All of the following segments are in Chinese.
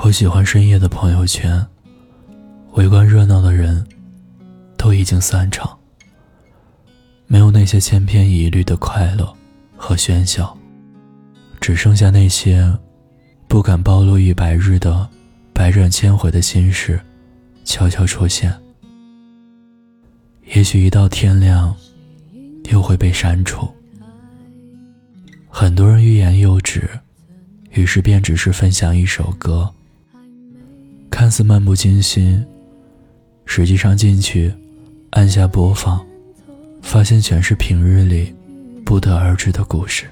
我喜欢深夜的朋友圈，围观热闹的人都已经散场，没有那些千篇一律的快乐和喧嚣，只剩下那些不敢暴露于白日的百转千回的心事，悄悄出现。也许一到天亮，又会被删除。很多人欲言又止，于是便只是分享一首歌。看似漫不经心，实际上进去按下播放，发现全是平日里不得而知的故事。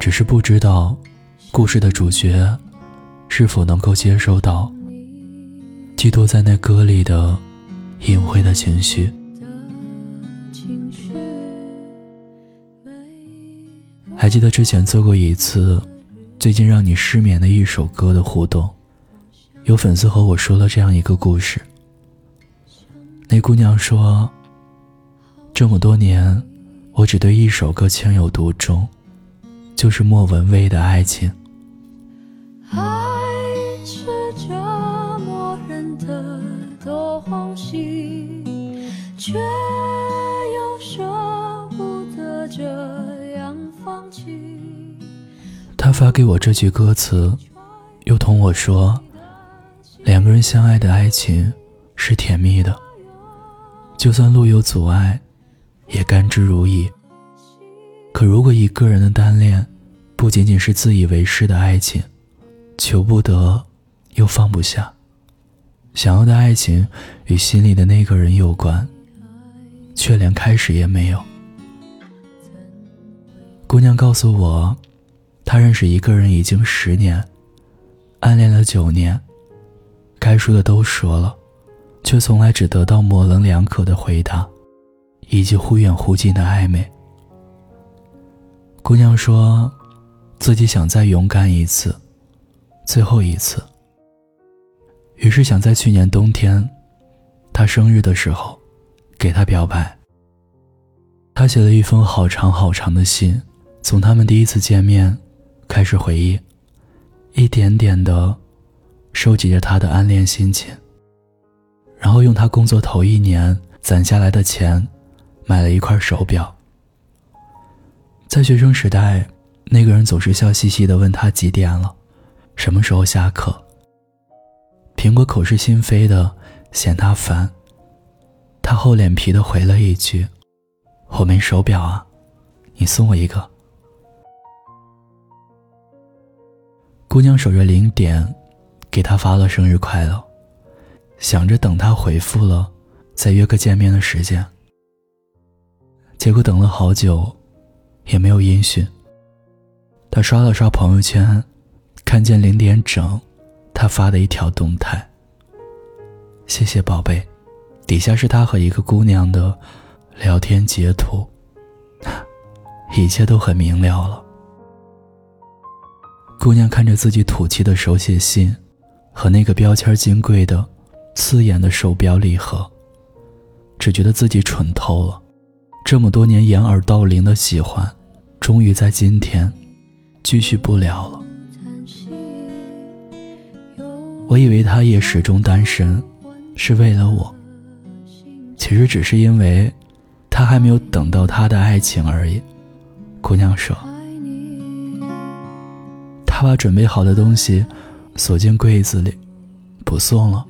只是不知道，故事的主角是否能够接收到寄托在那歌里的隐晦的情绪。还记得之前做过一次。最近让你失眠的一首歌的互动，有粉丝和我说了这样一个故事。那姑娘说：“这么多年，我只对一首歌情有独钟，就是莫文蔚的爱情。”却又舍不得这。他发给我这句歌词，又同我说：“两个人相爱的爱情是甜蜜的，就算路有阻碍，也甘之如饴。可如果一个人的单恋，不仅仅是自以为是的爱情，求不得又放不下，想要的爱情与心里的那个人有关，却连开始也没有。”姑娘告诉我。他认识一个人已经十年，暗恋了九年，该说的都说了，却从来只得到模棱两可的回答，以及忽远忽近的暧昧。姑娘说，自己想再勇敢一次，最后一次。于是想在去年冬天，他生日的时候，给他表白。他写了一封好长好长的信，从他们第一次见面。开始回忆，一点点的收集着他的暗恋心情，然后用他工作头一年攒下来的钱，买了一块手表。在学生时代，那个人总是笑嘻嘻的问他几点了，什么时候下课。苹果口是心非的嫌他烦，他厚脸皮的回了一句：“我没手表啊，你送我一个。”姑娘守着零点，给他发了生日快乐，想着等他回复了，再约个见面的时间。结果等了好久，也没有音讯。他刷了刷朋友圈，看见零点整，他发的一条动态：“谢谢宝贝。”底下是他和一个姑娘的聊天截图，一切都很明了了。姑娘看着自己土气的手写信，和那个标签金贵的、刺眼的手表礼盒，只觉得自己蠢透了。这么多年掩耳盗铃的喜欢，终于在今天继续不了了。我以为他也始终单身，是为了我。其实只是因为，他还没有等到他的爱情而已。姑娘说。他把准备好的东西锁进柜子里，不送了，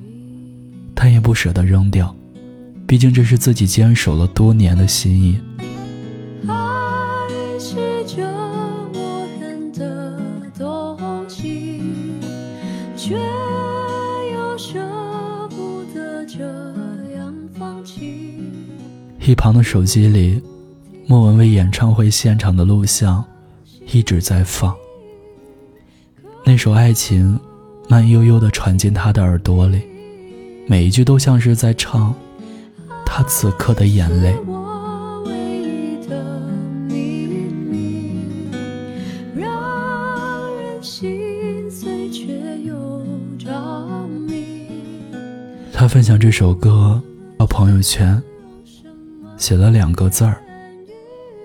但也不舍得扔掉，毕竟这是自己坚守了多年的心意。一旁的手机里，莫文蔚演唱会现场的录像一直在放。那首《爱情》慢悠悠地传进他的耳朵里，每一句都像是在唱他此刻的眼泪。他分享这首歌到朋友圈，写了两个字儿：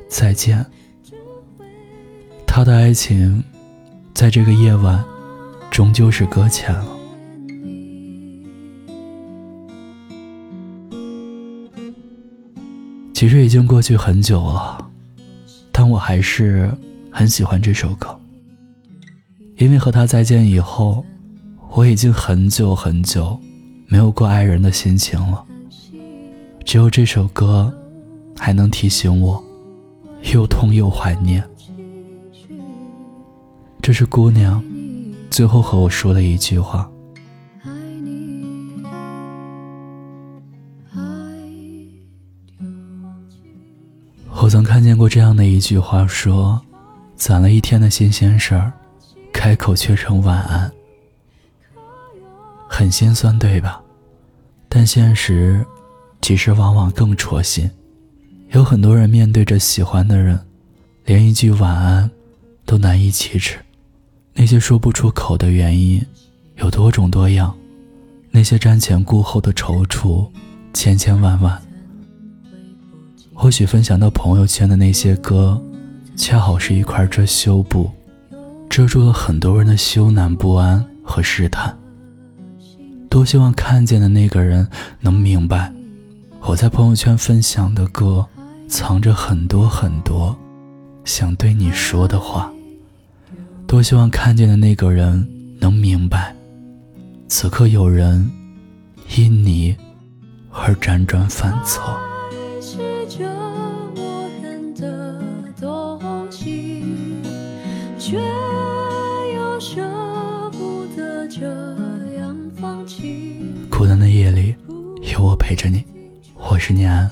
再见。他的爱情。在这个夜晚，终究是搁浅了。其实已经过去很久了，但我还是很喜欢这首歌，因为和他再见以后，我已经很久很久没有过爱人的心情了。只有这首歌，还能提醒我，又痛又怀念。这是姑娘最后和我说的一句话。我曾看见过这样的一句话，说：“攒了一天的新鲜事儿，开口却成晚安。”很心酸，对吧？但现实其实往往更戳心。有很多人面对着喜欢的人，连一句晚安都难以启齿。那些说不出口的原因有多种多样，那些瞻前顾后的踌躇，千千万万。或许分享到朋友圈的那些歌，恰好是一块遮羞布，遮住了很多人的羞赧不安和试探。多希望看见的那个人能明白，我在朋友圈分享的歌，藏着很多很多想对你说的话。多希望看见的那个人能明白，此刻有人因你而辗转反侧。却又舍不得这样放弃。孤单的夜里，有我陪着你。我是念安。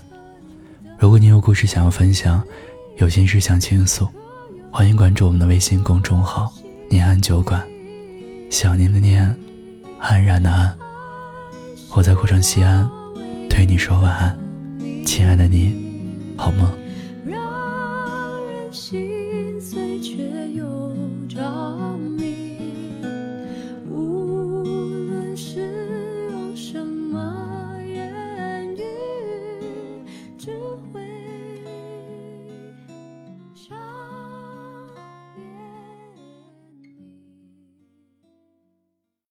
如果你有故事想要分享，有心事想倾诉，欢迎关注我们的微信公众号“念安酒馆”。想念的念，安然的安。我在古城西安，对你说晚安，亲爱的你，好梦。